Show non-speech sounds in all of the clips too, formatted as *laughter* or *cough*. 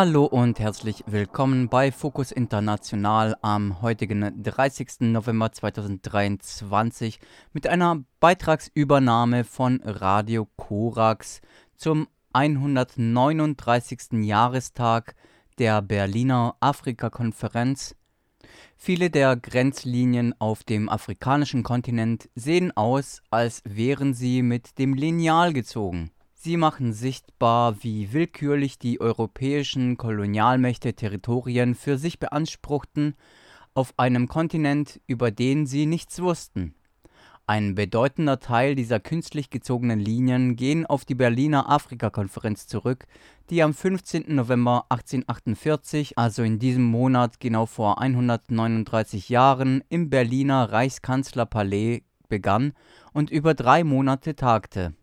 Hallo und herzlich willkommen bei Fokus International am heutigen 30. November 2023 mit einer Beitragsübernahme von Radio Korax zum 139. Jahrestag der Berliner Afrika-Konferenz. Viele der Grenzlinien auf dem afrikanischen Kontinent sehen aus, als wären sie mit dem Lineal gezogen. Sie machen sichtbar, wie willkürlich die europäischen Kolonialmächte Territorien für sich beanspruchten auf einem Kontinent, über den sie nichts wussten. Ein bedeutender Teil dieser künstlich gezogenen Linien gehen auf die Berliner Afrikakonferenz zurück, die am 15. November 1848, also in diesem Monat genau vor 139 Jahren, im Berliner Reichskanzlerpalais begann und über drei Monate tagte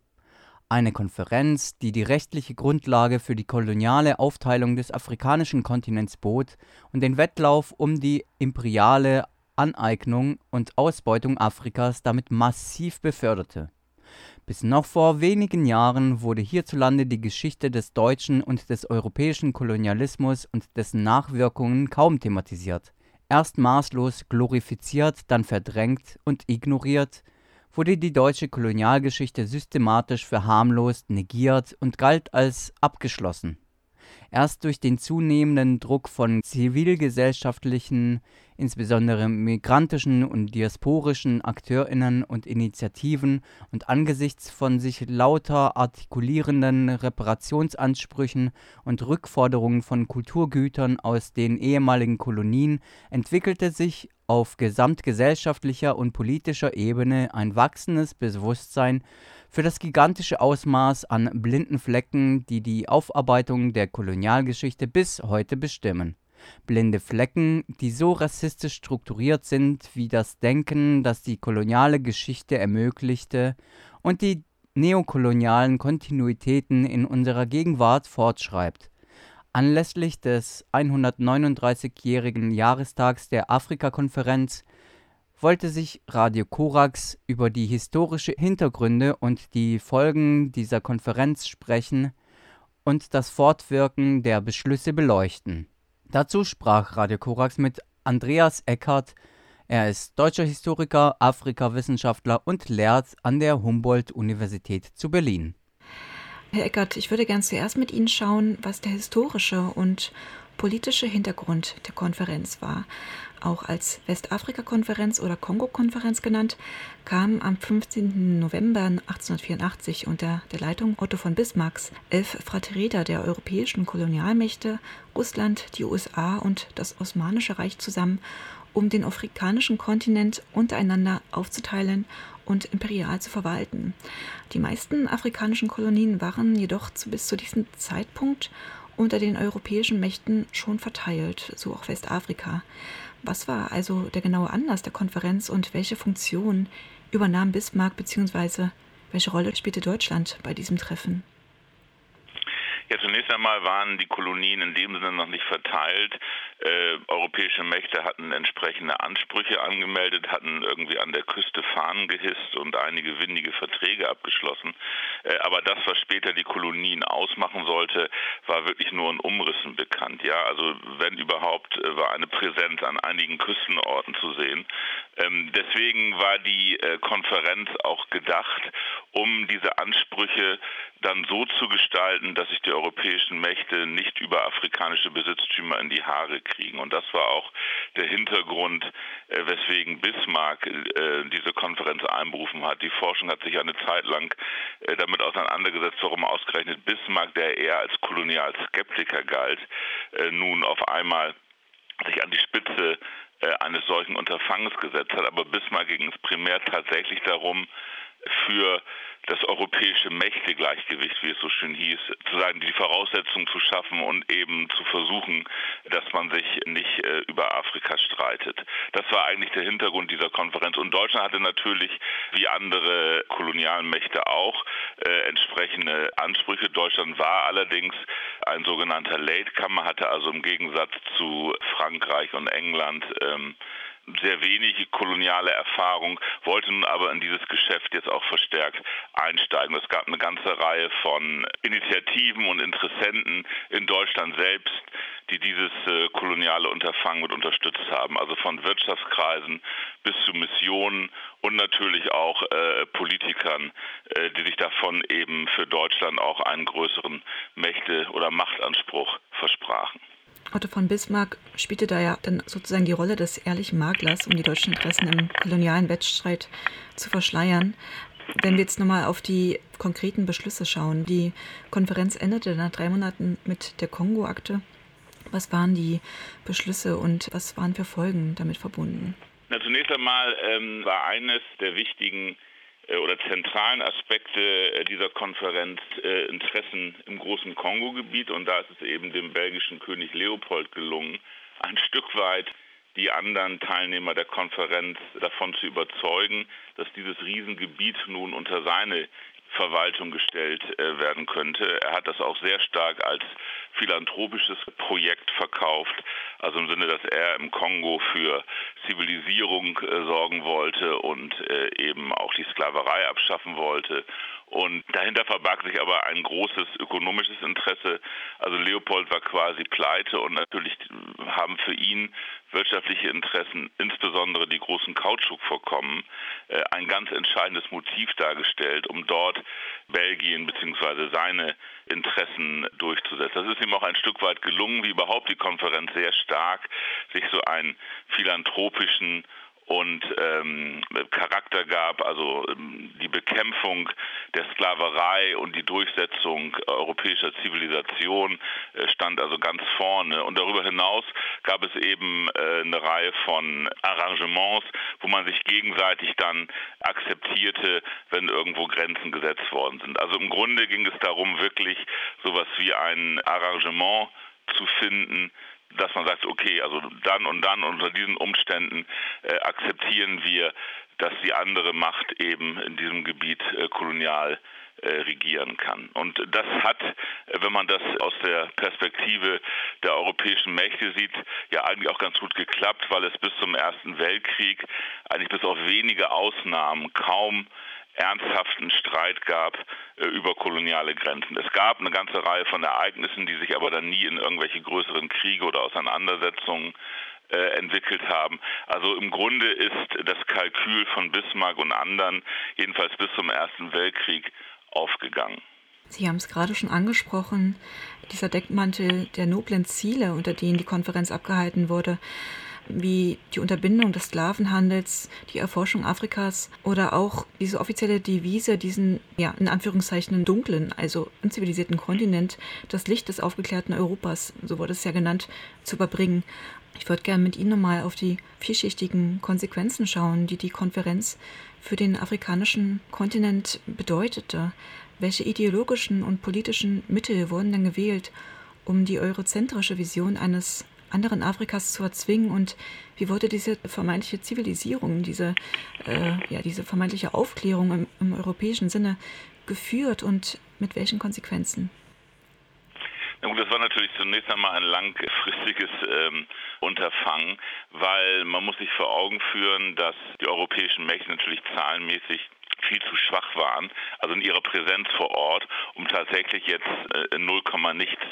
eine Konferenz, die die rechtliche Grundlage für die koloniale Aufteilung des afrikanischen Kontinents bot und den Wettlauf um die imperiale Aneignung und Ausbeutung Afrikas damit massiv beförderte. Bis noch vor wenigen Jahren wurde hierzulande die Geschichte des deutschen und des europäischen Kolonialismus und dessen Nachwirkungen kaum thematisiert. Erst maßlos glorifiziert, dann verdrängt und ignoriert – wurde die deutsche Kolonialgeschichte systematisch verharmlost, negiert und galt als abgeschlossen. Erst durch den zunehmenden Druck von zivilgesellschaftlichen insbesondere migrantischen und diasporischen Akteurinnen und Initiativen und angesichts von sich lauter artikulierenden Reparationsansprüchen und Rückforderungen von Kulturgütern aus den ehemaligen Kolonien entwickelte sich auf gesamtgesellschaftlicher und politischer Ebene ein wachsendes Bewusstsein für das gigantische Ausmaß an blinden Flecken, die die Aufarbeitung der Kolonialgeschichte bis heute bestimmen blinde Flecken, die so rassistisch strukturiert sind wie das Denken, das die koloniale Geschichte ermöglichte und die neokolonialen Kontinuitäten in unserer Gegenwart fortschreibt. Anlässlich des 139-jährigen Jahrestags der Afrika-Konferenz wollte sich Radio Korax über die historischen Hintergründe und die Folgen dieser Konferenz sprechen und das Fortwirken der Beschlüsse beleuchten. Dazu sprach Radio Korax mit Andreas Eckert. Er ist deutscher Historiker, Afrikawissenschaftler und lehrt an der Humboldt-Universität zu Berlin. Herr Eckert, ich würde gern zuerst mit Ihnen schauen, was der historische und politische Hintergrund der Konferenz war auch als Westafrika-Konferenz oder Kongo-Konferenz genannt, kam am 15. November 1884 unter der Leitung Otto von Bismarcks elf Vertreter der europäischen Kolonialmächte, Russland, die USA und das Osmanische Reich zusammen, um den afrikanischen Kontinent untereinander aufzuteilen und imperial zu verwalten. Die meisten afrikanischen Kolonien waren jedoch bis zu diesem Zeitpunkt unter den europäischen Mächten schon verteilt, so auch Westafrika. Was war also der genaue Anlass der Konferenz und welche Funktion übernahm Bismarck bzw. welche Rolle spielte Deutschland bei diesem Treffen? Ja, zunächst einmal waren die Kolonien in dem Sinne noch nicht verteilt. Äh, europäische Mächte hatten entsprechende Ansprüche angemeldet, hatten irgendwie an der Küste Fahnen gehisst und einige windige Verträge abgeschlossen. Äh, aber das, was später die Kolonien ausmachen sollte, war wirklich nur in Umrissen bekannt. Ja, also wenn überhaupt, äh, war eine Präsenz an einigen Küstenorten zu sehen. Ähm, deswegen war die äh, Konferenz auch gedacht, um diese Ansprüche dann so zu gestalten, dass sich die europäischen Mächte nicht über afrikanische Besitztümer in die Haare kriegen. Und das war auch der Hintergrund, äh, weswegen Bismarck äh, diese Konferenz einberufen hat. Die Forschung hat sich eine Zeit lang äh, damit auseinandergesetzt, warum ausgerechnet Bismarck, der eher als Kolonialskeptiker galt, nun auf einmal sich an die Spitze eines solchen Unterfangens gesetzt hat. Aber Bismarck ging es primär tatsächlich darum, für das europäische Mächtegleichgewicht, wie es so schön hieß, zu sagen, die Voraussetzungen zu schaffen und eben zu versuchen, dass man sich nicht äh, über Afrika streitet. Das war eigentlich der Hintergrund dieser Konferenz. Und Deutschland hatte natürlich, wie andere Kolonialmächte auch, äh, entsprechende Ansprüche. Deutschland war allerdings ein sogenannter Latecomer, hatte also im Gegensatz zu Frankreich und England ähm, sehr wenig koloniale Erfahrung, wollte nun aber in dieses Geschäft jetzt auch verstärkt einsteigen. Es gab eine ganze Reihe von Initiativen und Interessenten in Deutschland selbst, die dieses äh, koloniale Unterfangen mit unterstützt haben. Also von Wirtschaftskreisen bis zu Missionen und natürlich auch äh, Politikern, äh, die sich davon eben für Deutschland auch einen größeren Mächte- oder Machtanspruch versprachen. Otto von Bismarck spielte da ja dann sozusagen die Rolle des ehrlichen Maklers, um die deutschen Interessen im kolonialen Wettstreit zu verschleiern. Wenn wir jetzt nochmal auf die konkreten Beschlüsse schauen, die Konferenz endete nach drei Monaten mit der Kongo-Akte. Was waren die Beschlüsse und was waren für Folgen damit verbunden? Na, zunächst einmal ähm, war eines der wichtigen oder zentralen Aspekte äh, dieser Konferenz äh, Interessen im großen Kongo-Gebiet. Und da ist es eben dem belgischen König Leopold gelungen, ein Stück weit die anderen Teilnehmer der Konferenz davon zu überzeugen, dass dieses Riesengebiet nun unter seine Verwaltung gestellt äh, werden könnte. Er hat das auch sehr stark als philanthropisches Projekt verkauft, also im Sinne, dass er im Kongo für Zivilisierung äh, sorgen wollte und äh, eben auch die Sklaverei abschaffen wollte. Und dahinter verbarg sich aber ein großes ökonomisches Interesse. Also Leopold war quasi pleite und natürlich haben für ihn wirtschaftliche Interessen, insbesondere die großen Kautschukvorkommen, äh, ein ganz entscheidendes Motiv dargestellt, um dort Belgien bzw. seine Interessen durchzusetzen. Das ist ihm auch ein Stück weit gelungen, wie überhaupt die Konferenz sehr stark sich so einen philanthropischen und ähm, Charakter gab, also ähm, die Bekämpfung der Sklaverei und die Durchsetzung europäischer Zivilisation äh, stand also ganz vorne. Und darüber hinaus gab es eben äh, eine Reihe von Arrangements, wo man sich gegenseitig dann akzeptierte, wenn irgendwo Grenzen gesetzt worden sind. Also im Grunde ging es darum, wirklich sowas wie ein Arrangement zu finden, dass man sagt, okay, also dann und dann unter diesen Umständen äh, akzeptieren wir, dass die andere Macht eben in diesem Gebiet äh, kolonial äh, regieren kann. Und das hat, äh, wenn man das aus der Perspektive der europäischen Mächte sieht, ja eigentlich auch ganz gut geklappt, weil es bis zum Ersten Weltkrieg eigentlich bis auf wenige Ausnahmen kaum ernsthaften Streit gab äh, über koloniale Grenzen. Es gab eine ganze Reihe von Ereignissen, die sich aber dann nie in irgendwelche größeren Kriege oder Auseinandersetzungen äh, entwickelt haben. Also im Grunde ist das Kalkül von Bismarck und anderen, jedenfalls bis zum Ersten Weltkrieg, aufgegangen. Sie haben es gerade schon angesprochen, dieser Deckmantel der noblen Ziele, unter denen die Konferenz abgehalten wurde, wie die Unterbindung des Sklavenhandels, die Erforschung Afrikas oder auch diese offizielle Devise, diesen, ja, in Anführungszeichen dunklen, also unzivilisierten Kontinent, das Licht des aufgeklärten Europas, so wurde es ja genannt, zu überbringen. Ich würde gerne mit Ihnen nochmal auf die vielschichtigen Konsequenzen schauen, die die Konferenz für den afrikanischen Kontinent bedeutete. Welche ideologischen und politischen Mittel wurden denn gewählt, um die eurozentrische Vision eines anderen Afrikas zu erzwingen und wie wurde diese vermeintliche Zivilisierung, diese, äh, ja, diese vermeintliche Aufklärung im, im, europäischen Sinne geführt und mit welchen Konsequenzen? Na gut, das war natürlich zunächst einmal ein langfristiges ähm, Unterfangen, weil man muss sich vor Augen führen, dass die europäischen Mächte natürlich zahlenmäßig viel zu schwach waren, also in ihrer Präsenz vor Ort, um tatsächlich jetzt äh, 0, nichts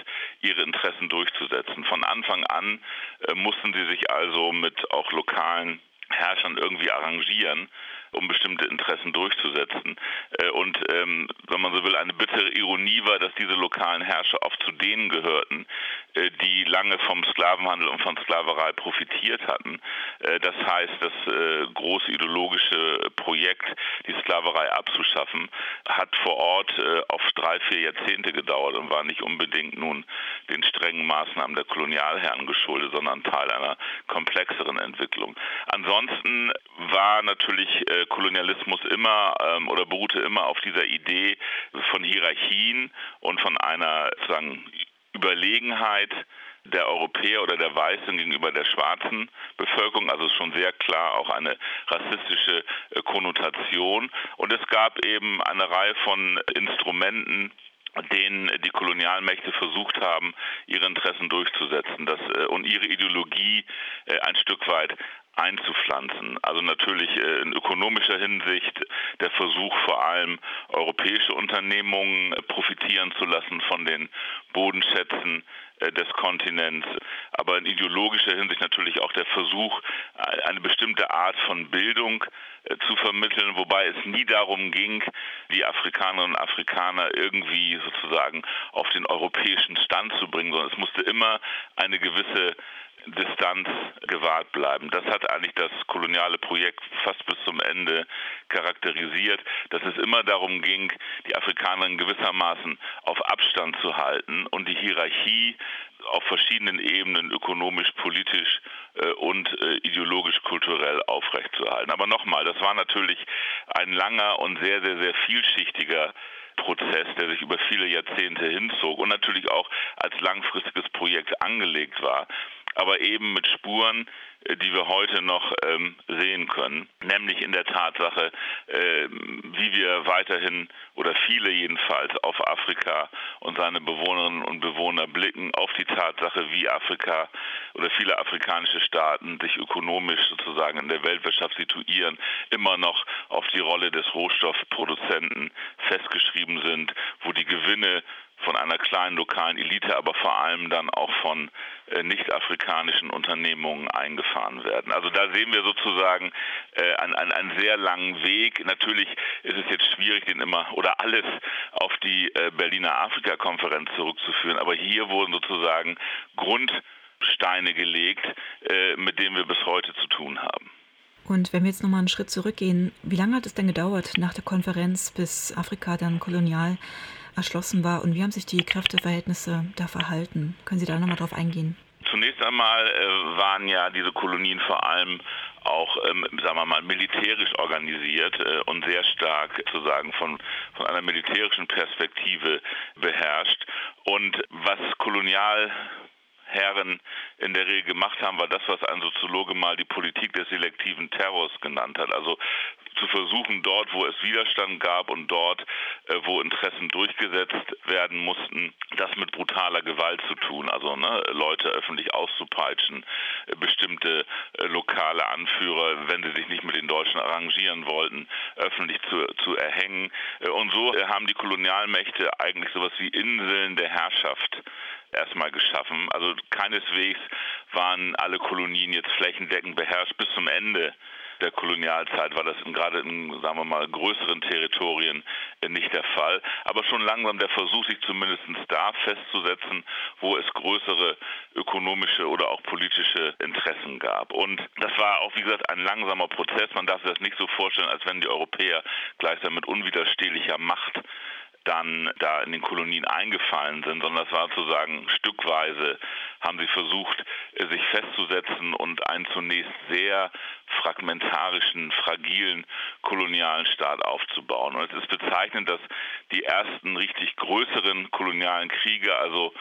ihre Interessen durchzusetzen. Von Anfang an äh, mussten sie sich also mit auch lokalen Herrschern irgendwie arrangieren um bestimmte Interessen durchzusetzen. Äh, und ähm, wenn man so will, eine bittere Ironie war, dass diese lokalen Herrscher oft zu denen gehörten, äh, die lange vom Sklavenhandel und von Sklaverei profitiert hatten. Äh, das heißt, das große ideologische Projekt, die Sklaverei abzuschaffen, hat vor Ort auf drei, vier Jahrzehnte gedauert und war nicht unbedingt nun Maßnahmen der Kolonialherren geschuldet, sondern Teil einer komplexeren Entwicklung. Ansonsten war natürlich Kolonialismus immer ähm, oder beruhte immer auf dieser Idee von Hierarchien und von einer sozusagen Überlegenheit der Europäer oder der Weißen gegenüber der schwarzen Bevölkerung, also schon sehr klar auch eine rassistische äh, Konnotation. Und es gab eben eine Reihe von Instrumenten, denen die Kolonialmächte versucht haben, ihre Interessen durchzusetzen das, äh, und ihre Ideologie äh, ein Stück weit einzupflanzen. Also natürlich äh, in ökonomischer Hinsicht der Versuch vor allem europäische Unternehmungen profitieren zu lassen von den Bodenschätzen des Kontinents, aber in ideologischer Hinsicht natürlich auch der Versuch, eine bestimmte Art von Bildung zu vermitteln, wobei es nie darum ging, die Afrikanerinnen und Afrikaner irgendwie sozusagen auf den europäischen Stand zu bringen, sondern es musste immer eine gewisse Distanz gewahrt bleiben. Das hat eigentlich das koloniale Projekt fast bis zum Ende charakterisiert, dass es immer darum ging, die Afrikaner in gewissermaßen auf Abstand zu halten und die Hierarchie auf verschiedenen Ebenen ökonomisch, politisch äh, und äh, ideologisch, kulturell aufrechtzuerhalten. Aber nochmal, das war natürlich ein langer und sehr, sehr, sehr vielschichtiger Prozess, der sich über viele Jahrzehnte hinzog und natürlich auch als langfristiges Projekt angelegt war aber eben mit Spuren, äh, die wir heute noch ähm, sehen können, nämlich in der Tatsache, äh, wie wir weiterhin oder viele jedenfalls auf Afrika und seine Bewohnerinnen und Bewohner blicken, auf die Tatsache, wie Afrika oder viele afrikanische Staaten sich ökonomisch sozusagen in der Weltwirtschaft situieren, immer noch auf die Rolle des Rohstoffproduzenten festgeschrieben sind, wo die Gewinne von einer kleinen lokalen Elite, aber vor allem dann auch von äh, nicht-afrikanischen Unternehmungen eingefahren werden. Also da sehen wir sozusagen äh, einen, einen, einen sehr langen Weg. Natürlich ist es jetzt schwierig, den immer oder alles auf die äh, Berliner Afrika-Konferenz zurückzuführen, aber hier wurden sozusagen Grundsteine gelegt, mit denen wir bis heute zu tun haben. Und wenn wir jetzt nochmal einen Schritt zurückgehen, wie lange hat es denn gedauert nach der Konferenz, bis Afrika dann kolonial erschlossen war und wie haben sich die Kräfteverhältnisse da verhalten? Können Sie da nochmal drauf eingehen? Zunächst einmal äh, waren ja diese Kolonien vor allem auch, ähm, sagen wir mal, militärisch organisiert äh, und sehr stark sozusagen von, von einer militärischen Perspektive beherrscht. Und was Kolonial Herren in der Regel gemacht haben, war das, was ein Soziologe mal die Politik des selektiven Terrors genannt hat. Also zu versuchen, dort, wo es Widerstand gab und dort, äh, wo Interessen durchgesetzt werden mussten, das mit brutaler Gewalt zu tun. Also ne, Leute öffentlich auszupeitschen, äh, bestimmte äh, lokale Anführer, wenn sie sich nicht mit den Deutschen arrangieren wollten, öffentlich zu, zu erhängen. Und so haben die Kolonialmächte eigentlich sowas wie Inseln der Herrschaft erstmal geschaffen. Also keineswegs waren alle Kolonien jetzt flächendeckend beherrscht bis zum Ende der Kolonialzeit war das in, gerade in, sagen wir mal, größeren Territorien äh, nicht der Fall. Aber schon langsam der Versuch, sich zumindest da festzusetzen, wo es größere ökonomische oder auch politische Interessen gab. Und das war auch, wie gesagt, ein langsamer Prozess. Man darf sich das nicht so vorstellen, als wenn die Europäer gleichsam mit unwiderstehlicher Macht dann da in den Kolonien eingefallen sind, sondern das war sozusagen stückweise, haben sie versucht, äh, sich festzusetzen und einen zunächst sehr fragmentarischen, fragilen kolonialen Staat aufzubauen. Und es ist bezeichnend, dass die ersten richtig größeren kolonialen Kriege, also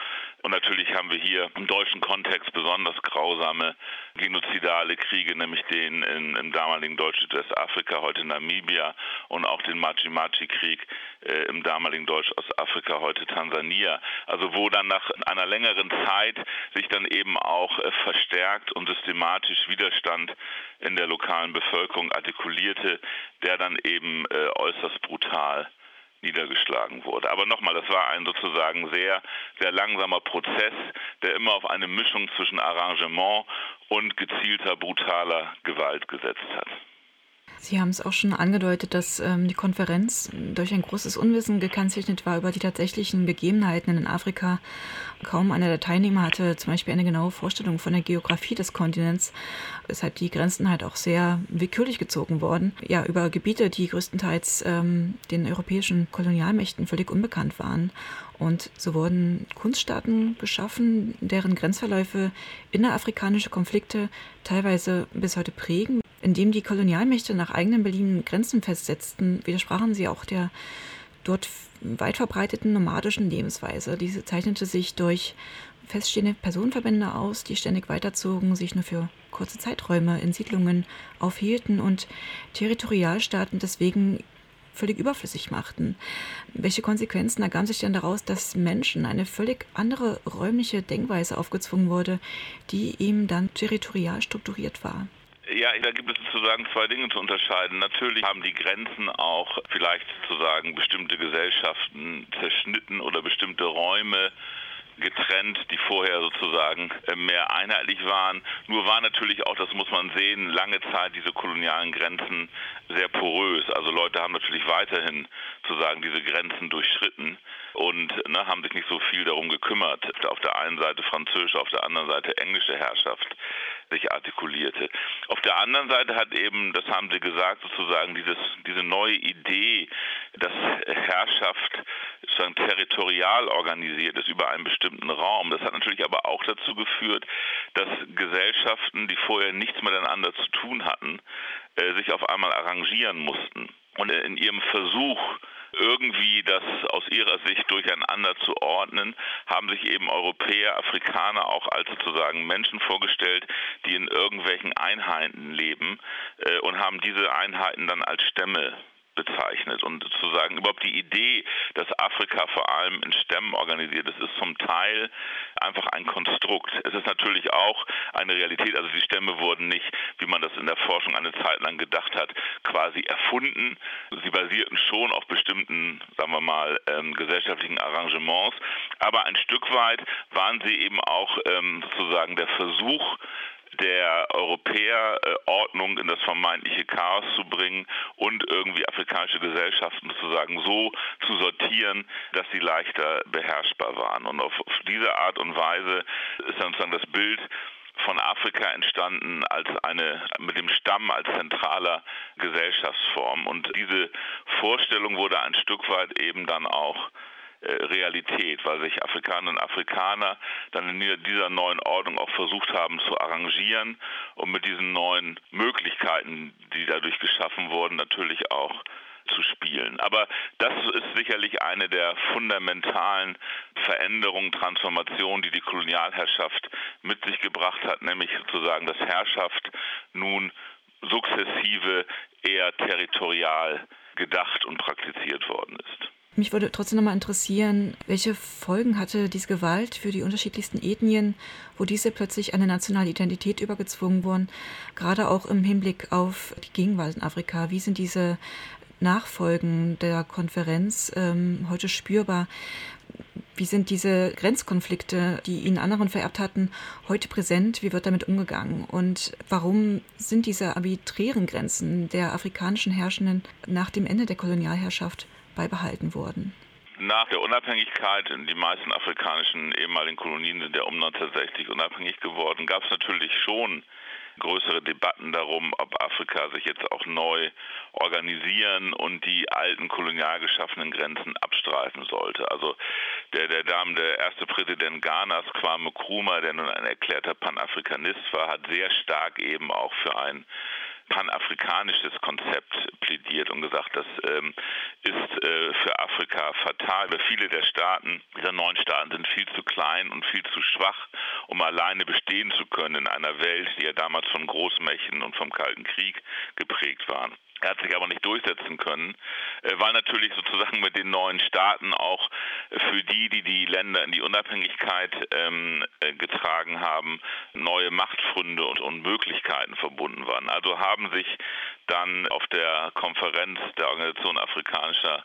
und natürlich haben wir hier im deutschen Kontext besonders grausame genozidale Kriege, nämlich den in, im damaligen Deutsch-Südwestafrika, heute Namibia und auch den Machi-Machi-Krieg äh, im damaligen Deutsch-Ostafrika, heute Tansania. Also wo dann nach einer längeren Zeit sich dann eben auch äh, verstärkt und systematisch Widerstand in der lokalen Bevölkerung artikulierte, der dann eben äh, äußerst brutal niedergeschlagen wurde. Aber nochmal, das war ein sozusagen sehr, sehr langsamer Prozess, der immer auf eine Mischung zwischen Arrangement und gezielter, brutaler Gewalt gesetzt hat. Sie haben es auch schon angedeutet, dass ähm, die Konferenz durch ein großes Unwissen gekennzeichnet war über die tatsächlichen Begebenheiten in Afrika. Kaum einer der Teilnehmer hatte zum Beispiel eine genaue Vorstellung von der Geografie des Kontinents, weshalb die Grenzen halt auch sehr willkürlich gezogen wurden. Ja, über Gebiete, die größtenteils ähm, den europäischen Kolonialmächten völlig unbekannt waren. Und so wurden Kunststaaten geschaffen, deren Grenzverläufe innerafrikanische Konflikte teilweise bis heute prägen. Indem die Kolonialmächte nach eigenen Berlin Grenzen festsetzten, widersprachen sie auch der dort weit verbreiteten nomadischen Lebensweise. Diese zeichnete sich durch feststehende Personenverbände aus, die ständig weiterzogen, sich nur für kurze Zeiträume in Siedlungen aufhielten und Territorialstaaten deswegen völlig überflüssig machten. Welche Konsequenzen ergaben sich denn daraus, dass Menschen eine völlig andere räumliche Denkweise aufgezwungen wurde, die ihm dann territorial strukturiert war? Ja, da gibt es sozusagen zwei Dinge zu unterscheiden. Natürlich haben die Grenzen auch vielleicht sozusagen bestimmte Gesellschaften zerschnitten oder bestimmte Räume getrennt, die vorher sozusagen äh, mehr einheitlich waren. Nur war natürlich auch, das muss man sehen, lange Zeit diese kolonialen Grenzen sehr porös. Also Leute haben natürlich weiterhin sozusagen diese Grenzen durchschritten und ne, haben sich nicht so viel darum gekümmert. Auf der einen Seite französische, auf der anderen Seite englische Herrschaft sich artikulierte. Auf der anderen Seite hat eben, das haben Sie gesagt, sozusagen dieses, diese neue Idee, dass Herrschaft sozusagen territorial organisiert ist über einen bestimmten Raum. Das hat natürlich aber auch dazu geführt, dass Gesellschaften, die vorher nichts miteinander zu tun hatten, äh, sich auf einmal arrangieren mussten. Und in ihrem Versuch, irgendwie das aus ihrer Sicht durcheinander zu ordnen, haben sich eben Europäer, Afrikaner auch als sozusagen Menschen vorgestellt, die in irgendwelchen Einheiten leben äh, und haben diese Einheiten dann als Stämme bezeichnet. Und sozusagen überhaupt die Idee, dass Afrika vor allem in Stämmen organisiert ist, ist zum Teil einfach ein Konstrukt. Es ist natürlich auch eine Realität. Also die Stämme wurden nicht, wie man das in der Forschung eine Zeit lang gedacht hat, quasi erfunden. Sie basierten schon auf bestimmten, sagen wir mal, ähm, gesellschaftlichen Arrangements. Aber ein Stück weit waren sie eben auch ähm, sozusagen der Versuch, der Europäer äh, Ordnung in das vermeintliche Chaos zu bringen und irgendwie afrikanische Gesellschaften sozusagen so zu sortieren, dass sie leichter beherrschbar waren. Und auf, auf diese Art und Weise ist dann sozusagen das Bild von Afrika entstanden als eine mit dem Stamm als zentraler Gesellschaftsform und diese Vorstellung wurde ein Stück weit eben dann auch Realität, weil sich Afrikanerinnen und Afrikaner dann in dieser neuen Ordnung auch versucht haben zu arrangieren und mit diesen neuen Möglichkeiten, die dadurch geschaffen wurden, natürlich auch zu spielen. Aber das ist sicherlich eine der fundamentalen Veränderungen, Transformationen, die die Kolonialherrschaft mit sich gebracht hat, nämlich sozusagen, dass Herrschaft nun sukzessive eher territorial gedacht und praktiziert worden ist. Mich würde trotzdem noch mal interessieren, welche Folgen hatte diese Gewalt für die unterschiedlichsten Ethnien, wo diese plötzlich eine nationale Identität übergezwungen wurden, gerade auch im Hinblick auf die Gegenwart in Afrika. Wie sind diese Nachfolgen der Konferenz ähm, heute spürbar? Wie sind diese Grenzkonflikte, die ihnen anderen vererbt hatten, heute präsent? Wie wird damit umgegangen? Und warum sind diese arbiträren Grenzen der afrikanischen Herrschenden nach dem Ende der Kolonialherrschaft beibehalten wurden. Nach der Unabhängigkeit, die meisten afrikanischen ehemaligen Kolonien sind ja um 1960 unabhängig geworden, gab es natürlich schon größere Debatten darum, ob Afrika sich jetzt auch neu organisieren und die alten kolonial geschaffenen Grenzen abstreifen sollte. Also der, der Dame, der erste Präsident Ghanas, Kwame Nkrumah, der nun ein erklärter Panafrikanist war, hat sehr stark eben auch für ein panafrikanisches Konzept plädiert und gesagt, das ähm, ist äh, für Afrika fatal, weil viele der Staaten, dieser neuen Staaten sind viel zu klein und viel zu schwach, um alleine bestehen zu können in einer Welt, die ja damals von Großmächten und vom Kalten Krieg geprägt waren. Er hat sich aber nicht durchsetzen können, äh, weil natürlich sozusagen mit den neuen Staaten auch für die, die die Länder in die Unabhängigkeit ähm, äh, getragen haben, neue Machtfunde und, und Möglichkeiten verbunden waren. Also haben sich dann auf der Konferenz der Organisation Afrikanischer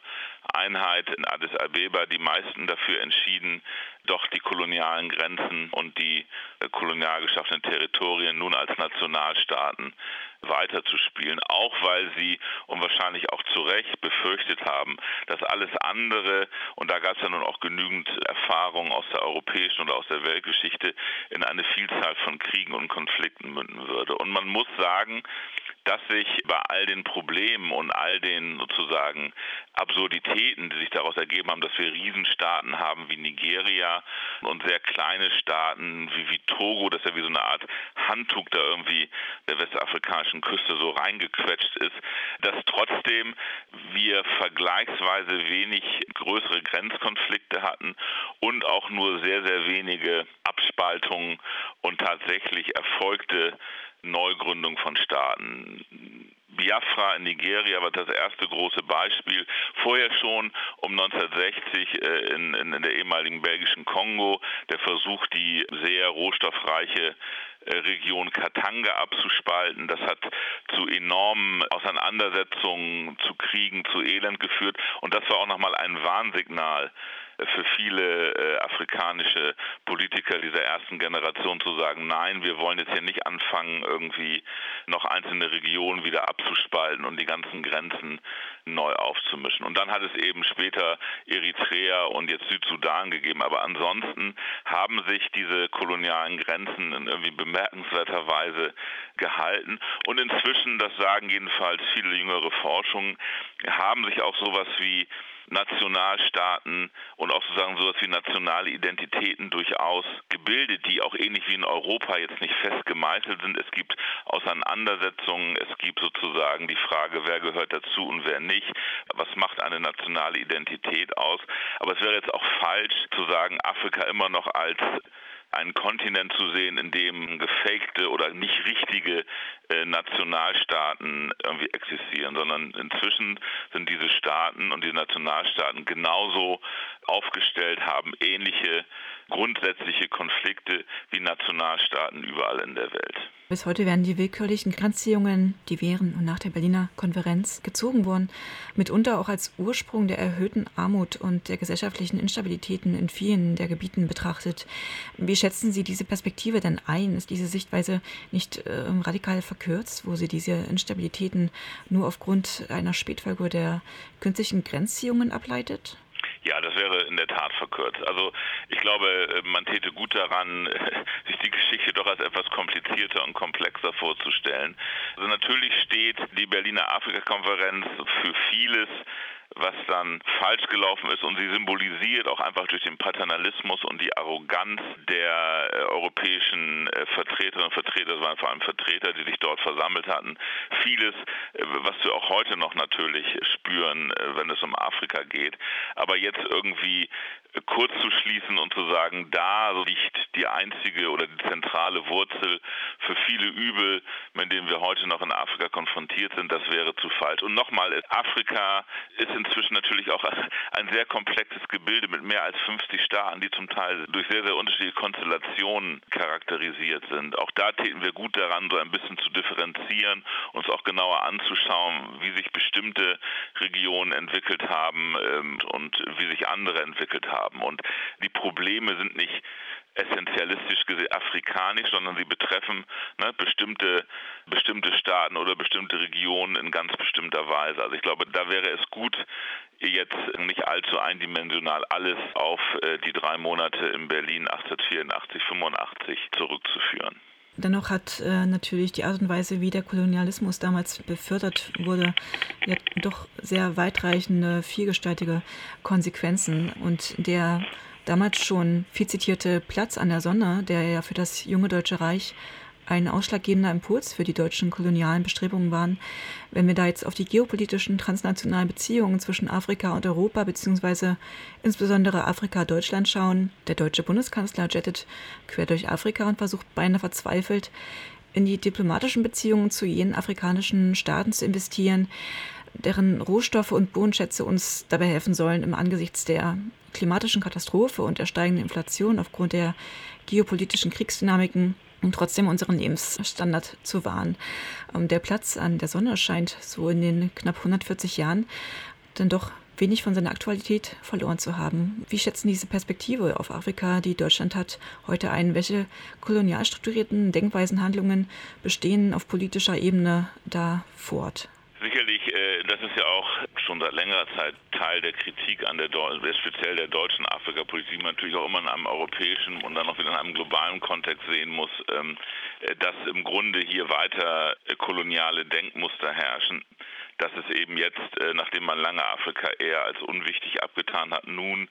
Einheit in Addis Abeba die meisten dafür entschieden, doch die kolonialen Grenzen und die äh, kolonial geschaffenen Territorien nun als Nationalstaaten weiterzuspielen, auch weil sie und wahrscheinlich auch zu Recht befürchtet haben, dass alles andere, und da gab es ja nun auch genügend Erfahrungen aus der europäischen oder aus der Weltgeschichte, in eine Vielzahl von Kriegen und Konflikten münden würde. Und man muss sagen, dass sich bei all den Problemen und all den sozusagen Absurditäten, die sich daraus ergeben haben, dass wir Riesenstaaten haben wie Nigeria und sehr kleine Staaten wie, wie Togo, das ja wie so eine Art Handtuch da irgendwie der westafrikanischen Küste so reingequetscht ist, dass trotzdem wir vergleichsweise wenig größere Grenzkonflikte hatten und auch nur sehr, sehr wenige Abspaltungen und tatsächlich erfolgte Neugründung von Staaten. Biafra in Nigeria war das erste große Beispiel. Vorher schon um 1960 äh, in, in, in, der ehemaligen belgischen Kongo der Versuch, die sehr rohstoffreiche Region Katanga abzuspalten. Das hat zu enormen Auseinandersetzungen, zu Kriegen, zu Elend geführt. Und das war auch nochmal ein Warnsignal für viele äh, afrikanische Politiker dieser ersten Generation zu sagen, nein, wir wollen jetzt hier nicht anfangen, irgendwie noch einzelne Regionen wieder abzuspalten und die ganzen Grenzen neu aufzumischen. Und dann hat es eben später Eritrea und jetzt Südsudan gegeben. Aber ansonsten haben sich diese kolonialen Grenzen in irgendwie bemerkenswerter Weise gehalten. Und inzwischen, das sagen jedenfalls viele jüngere Forschungen, haben sich auch sowas wie Nationalstaaten und auch sozusagen sowas wie nationale Identitäten durchaus gebildet, die auch ähnlich wie in Europa jetzt nicht fest gemeißelt sind. Es gibt Auseinandersetzungen, es gibt sozusagen die Frage, wer gehört dazu und wer nicht, was macht eine nationale Identität aus. Aber es wäre jetzt auch falsch zu sagen, Afrika immer noch als einen Kontinent zu sehen, in dem gefakte oder nicht richtige äh, Nationalstaaten irgendwie existieren, sondern inzwischen sind diese Staaten und die Nationalstaaten genauso aufgestellt, haben ähnliche grundsätzliche Konflikte wie Nationalstaaten überall in der Welt. Bis heute werden die willkürlichen Grenzziehungen, die während und nach der Berliner Konferenz gezogen wurden, mitunter auch als Ursprung der erhöhten Armut und der gesellschaftlichen Instabilitäten in vielen der Gebieten betrachtet. Wie schätzen Sie diese Perspektive denn ein? Ist diese Sichtweise nicht äh, radikal verkürzt, wo Sie diese Instabilitäten nur aufgrund einer Spätfolge der künstlichen Grenzziehungen ableitet? Ja, das wäre in der Tat verkürzt. Also ich glaube, äh, man täte gut daran, *laughs* sich die Geschichte doch als etwas komplizierter und komplexer vorzustellen. Also natürlich steht die Berliner Afrika-Konferenz für vieles was dann falsch gelaufen ist und sie symbolisiert auch einfach durch den Paternalismus und die Arroganz der äh, europäischen äh, Vertreterinnen und Vertreter, das waren vor allem Vertreter, die sich dort versammelt hatten, vieles, äh, was wir auch heute noch natürlich spüren, wenn es um Afrika geht. Aber jetzt irgendwie kurz zu schließen und zu sagen, da liegt die einzige oder die zentrale Wurzel für viele Übel, mit denen wir heute noch in Afrika konfrontiert sind, das wäre zu falsch. Und nochmal, Afrika ist inzwischen natürlich auch *laughs* ein sehr komplexes Gebilde mit mehr als 50 Staaten, die zum Teil durch sehr, sehr unterschiedliche Konstellationen charakterisiert sind. Auch da täten wir gut daran, so ein bisschen zu differenzieren, uns auch genauer anzuschauen, wie sich bestimmte Regionen entwickelt haben ähm, und wie sich andere entwickelt haben. Und die Probleme sind nicht essentialistisch gesehen afrikanisch, sondern sie betreffen ne, bestimmte, bestimmte Staaten oder bestimmte Regionen in ganz bestimmter Weise. Also ich glaube, da wäre es gut, jetzt nicht allzu eindimensional alles auf äh, die drei Monate in Berlin 1884, 85 zurückzuführen. Dennoch hat äh, natürlich die Art und Weise, wie der Kolonialismus damals befördert wurde, ja doch sehr weitreichende, vielgestaltige Konsequenzen. Und der damals schon viel zitierte Platz an der Sonne, der ja für das junge Deutsche Reich ein ausschlaggebender Impuls für die deutschen kolonialen Bestrebungen waren. Wenn wir da jetzt auf die geopolitischen transnationalen Beziehungen zwischen Afrika und Europa beziehungsweise insbesondere Afrika-Deutschland schauen, der deutsche Bundeskanzler jettet quer durch Afrika und versucht beinahe verzweifelt in die diplomatischen Beziehungen zu jenen afrikanischen Staaten zu investieren, deren Rohstoffe und Bodenschätze uns dabei helfen sollen, im Angesichts der klimatischen Katastrophe und der steigenden Inflation aufgrund der geopolitischen Kriegsdynamiken und trotzdem unseren Lebensstandard zu wahren. Ähm, der Platz an der Sonne scheint so in den knapp 140 Jahren dann doch wenig von seiner Aktualität verloren zu haben. Wie schätzen diese Perspektive auf Afrika, die Deutschland hat, heute ein? Welche kolonial strukturierten Denkweisen, Handlungen bestehen auf politischer Ebene da fort? Sicherlich, äh, das ist ja auch schon seit längerer Zeit Teil der Kritik an der, speziell der deutschen Afrikapolitik, man natürlich auch immer in einem europäischen und dann auch wieder in einem globalen Kontext sehen muss, ähm, äh, dass im Grunde hier weiter äh, koloniale Denkmuster herrschen. Dass es eben jetzt, nachdem man lange Afrika eher als unwichtig abgetan hat, nun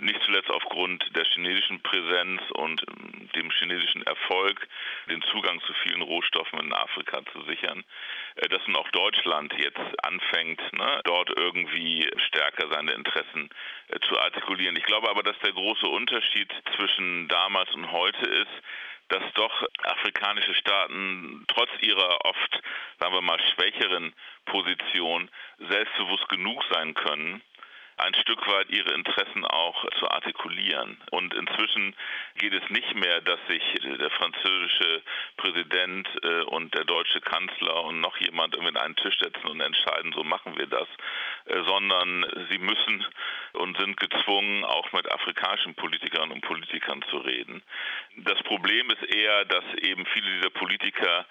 nicht zuletzt aufgrund der chinesischen Präsenz und ähm, chinesischen Erfolg, den Zugang zu vielen Rohstoffen in Afrika zu sichern, äh, dass nun auch Deutschland jetzt anfängt, ne, dort irgendwie stärker seine Interessen äh, zu artikulieren. Ich glaube aber, dass der große Unterschied zwischen damals und heute ist, dass doch afrikanische Staaten trotz ihrer oft, sagen wir mal, schwächeren Position selbstbewusst genug sein können, ein Stück weit ihre Interessen auch zu artikulieren. Und inzwischen geht es nicht mehr, dass sich der französische Präsident äh, und der deutsche Kanzler und noch jemand irgendwie an einen Tisch setzen und entscheiden, so machen wir das, äh, sondern sie müssen und sind gezwungen, auch mit afrikanischen Politikern und Politikern zu reden. Das Problem ist eher, dass eben viele dieser Politiker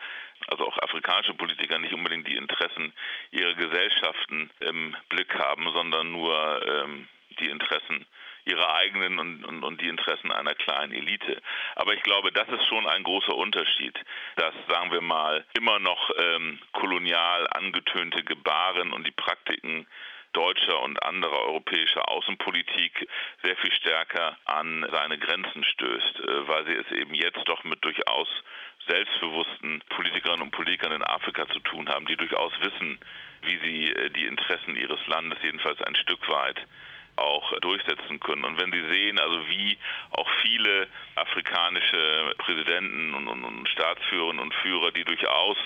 also auch afrikanische Politiker nicht unbedingt die Interessen ihrer Gesellschaften im Blick haben, sondern nur ähm, die Interessen ihrer eigenen und, und, und, die Interessen einer kleinen Elite. Aber ich glaube, das ist schon ein großer Unterschied, dass, sagen wir mal, immer noch ähm, kolonial angetönte Gebaren und die Praktiken deutscher und anderer europäischer Außenpolitik sehr viel stärker an seine Grenzen stößt, äh, weil sie es eben jetzt doch mit durchaus selbstbewussten Politikerinnen und Politikern in Afrika zu tun haben, die durchaus wissen, wie sie äh, die Interessen ihres Landes jedenfalls ein Stück weit auch durchsetzen können. Und wenn Sie sehen, also wie auch viele afrikanische Präsidenten und, und, und Staatsführerinnen und Führer, die durchaus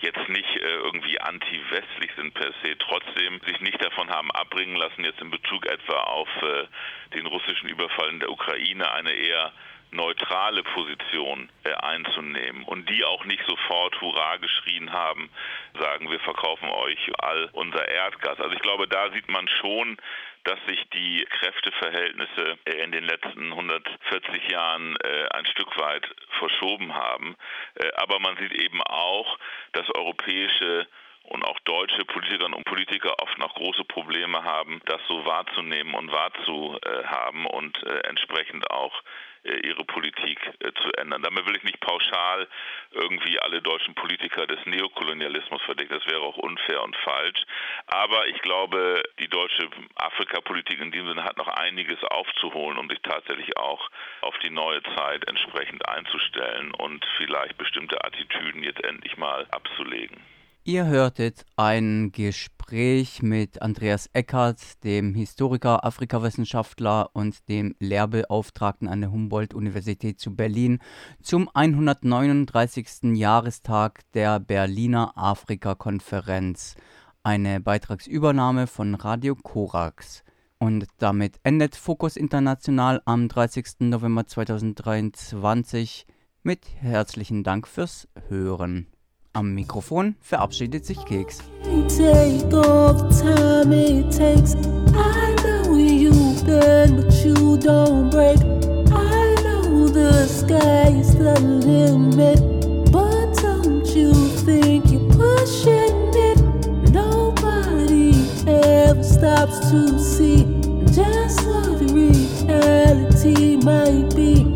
jetzt nicht äh, irgendwie anti-westlich sind per se, trotzdem sich nicht davon haben abbringen lassen, jetzt in Bezug etwa auf äh, den russischen Überfall in der Ukraine eine eher neutrale Position äh, einzunehmen und die auch nicht sofort Hurra geschrien haben, sagen wir verkaufen euch all unser Erdgas. Also ich glaube, da sieht man schon, dass sich die Kräfteverhältnisse äh, in den letzten 140 Jahren äh, ein Stück weit verschoben haben. Aber man sieht eben auch, dass europäische und auch deutsche Politikerinnen und Politiker oft noch große Probleme haben, das so wahrzunehmen und wahrzuhaben und entsprechend auch ihre Politik äh, zu ändern. Damit will ich nicht pauschal irgendwie alle deutschen Politiker des Neokolonialismus verdecken. Das wäre auch unfair und falsch. Aber ich glaube, die deutsche Afrikapolitik in diesem Sinne hat noch einiges aufzuholen, um sich tatsächlich auch auf die neue Zeit entsprechend einzustellen und vielleicht bestimmte Attitüden jetzt endlich mal abzulegen. Ihr hörtet ein Gespräch mit Andreas Eckert, dem Historiker, Afrikawissenschaftler und dem Lehrbeauftragten an der Humboldt-Universität zu Berlin zum 139. Jahrestag der Berliner Afrika-Konferenz. Eine Beitragsübernahme von Radio Korax. Und damit endet Fokus International am 30. November 2023 mit herzlichen Dank fürs Hören. Am Mikrofon verabschiedet sich Keks. Stops to see. Just what reality might be.